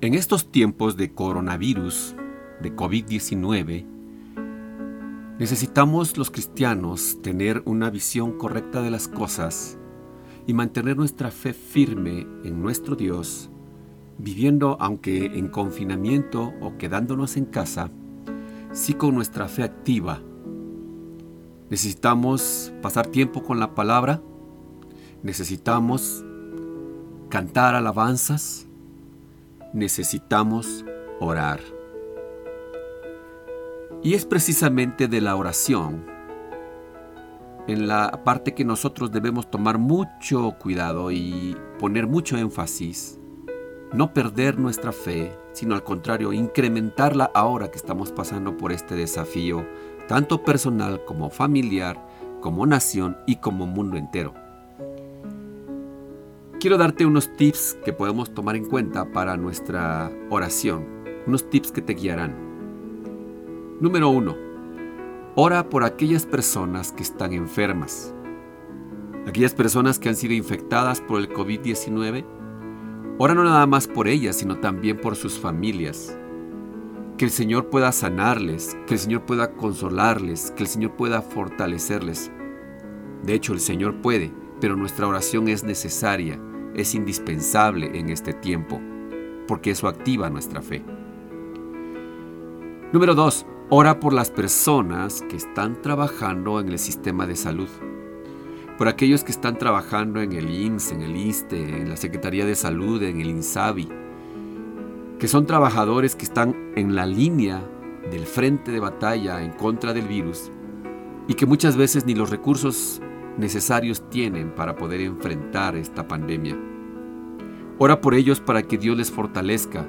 En estos tiempos de coronavirus, de COVID-19, necesitamos los cristianos tener una visión correcta de las cosas y mantener nuestra fe firme en nuestro Dios viviendo aunque en confinamiento o quedándonos en casa, sí con nuestra fe activa. Necesitamos pasar tiempo con la palabra, necesitamos cantar alabanzas, necesitamos orar. Y es precisamente de la oración en la parte que nosotros debemos tomar mucho cuidado y poner mucho énfasis. No perder nuestra fe, sino al contrario, incrementarla ahora que estamos pasando por este desafío, tanto personal como familiar, como nación y como mundo entero quiero darte unos tips que podemos tomar en cuenta para nuestra oración, unos tips que te guiarán. Número uno, ora por aquellas personas que están enfermas, aquellas personas que han sido infectadas por el COVID-19. Ora no nada más por ellas, sino también por sus familias. Que el Señor pueda sanarles, que el Señor pueda consolarles, que el Señor pueda fortalecerles. De hecho, el Señor puede, pero nuestra oración es necesaria es indispensable en este tiempo, porque eso activa nuestra fe. Número 2. Ora por las personas que están trabajando en el sistema de salud. Por aquellos que están trabajando en el IMSS, en el ISTE, en la Secretaría de Salud, en el INSABI, que son trabajadores que están en la línea del frente de batalla en contra del virus y que muchas veces ni los recursos necesarios tienen para poder enfrentar esta pandemia. Ora por ellos para que Dios les fortalezca,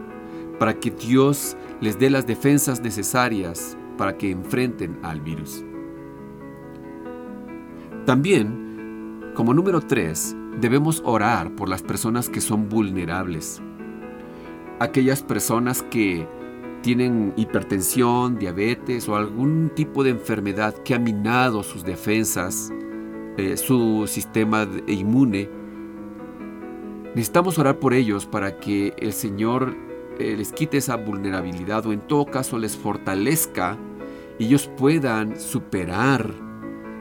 para que Dios les dé las defensas necesarias para que enfrenten al virus. También, como número tres, debemos orar por las personas que son vulnerables. Aquellas personas que tienen hipertensión, diabetes o algún tipo de enfermedad que ha minado sus defensas eh, su sistema inmune. Necesitamos orar por ellos para que el Señor eh, les quite esa vulnerabilidad o en todo caso les fortalezca y ellos puedan superar,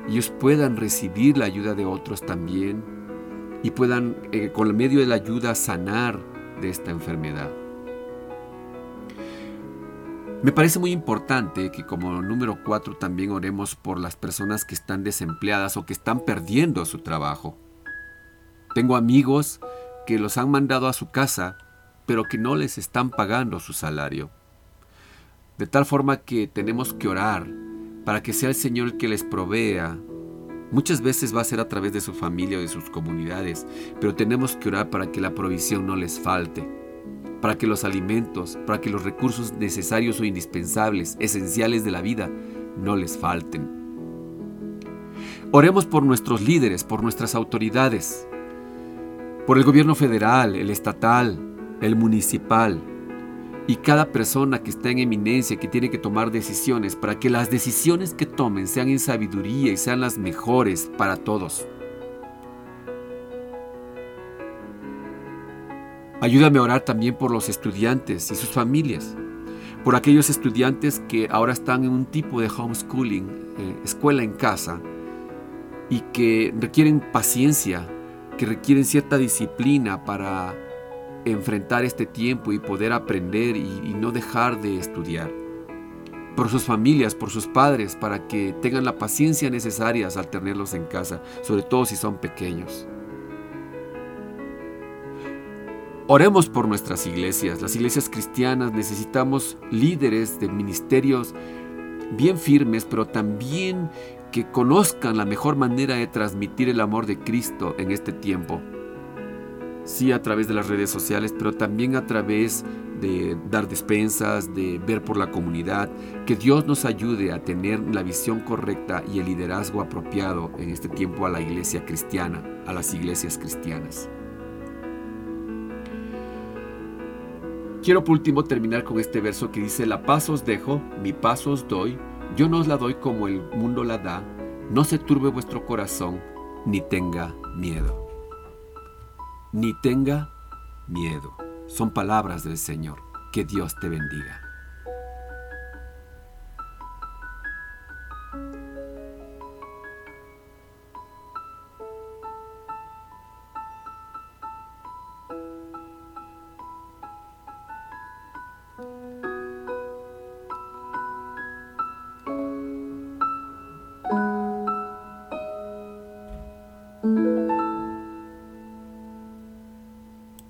ellos puedan recibir la ayuda de otros también y puedan eh, con el medio de la ayuda sanar de esta enfermedad. Me parece muy importante que como número cuatro también oremos por las personas que están desempleadas o que están perdiendo su trabajo. Tengo amigos que los han mandado a su casa, pero que no les están pagando su salario. De tal forma que tenemos que orar para que sea el Señor el que les provea. Muchas veces va a ser a través de su familia o de sus comunidades, pero tenemos que orar para que la provisión no les falte para que los alimentos, para que los recursos necesarios o indispensables, esenciales de la vida, no les falten. Oremos por nuestros líderes, por nuestras autoridades, por el gobierno federal, el estatal, el municipal y cada persona que está en eminencia, que tiene que tomar decisiones, para que las decisiones que tomen sean en sabiduría y sean las mejores para todos. Ayúdame a orar también por los estudiantes y sus familias, por aquellos estudiantes que ahora están en un tipo de homeschooling, eh, escuela en casa, y que requieren paciencia, que requieren cierta disciplina para enfrentar este tiempo y poder aprender y no dejar de estudiar. Por sus familias, por sus padres, para que tengan la paciencia necesaria al tenerlos en casa, sobre todo si son pequeños. Oremos por nuestras iglesias. Las iglesias cristianas necesitamos líderes de ministerios bien firmes, pero también que conozcan la mejor manera de transmitir el amor de Cristo en este tiempo. Sí, a través de las redes sociales, pero también a través de dar despensas, de ver por la comunidad. Que Dios nos ayude a tener la visión correcta y el liderazgo apropiado en este tiempo a la iglesia cristiana, a las iglesias cristianas. Quiero por último terminar con este verso que dice, la paz os dejo, mi paz os doy, yo no os la doy como el mundo la da, no se turbe vuestro corazón, ni tenga miedo. Ni tenga miedo. Son palabras del Señor. Que Dios te bendiga.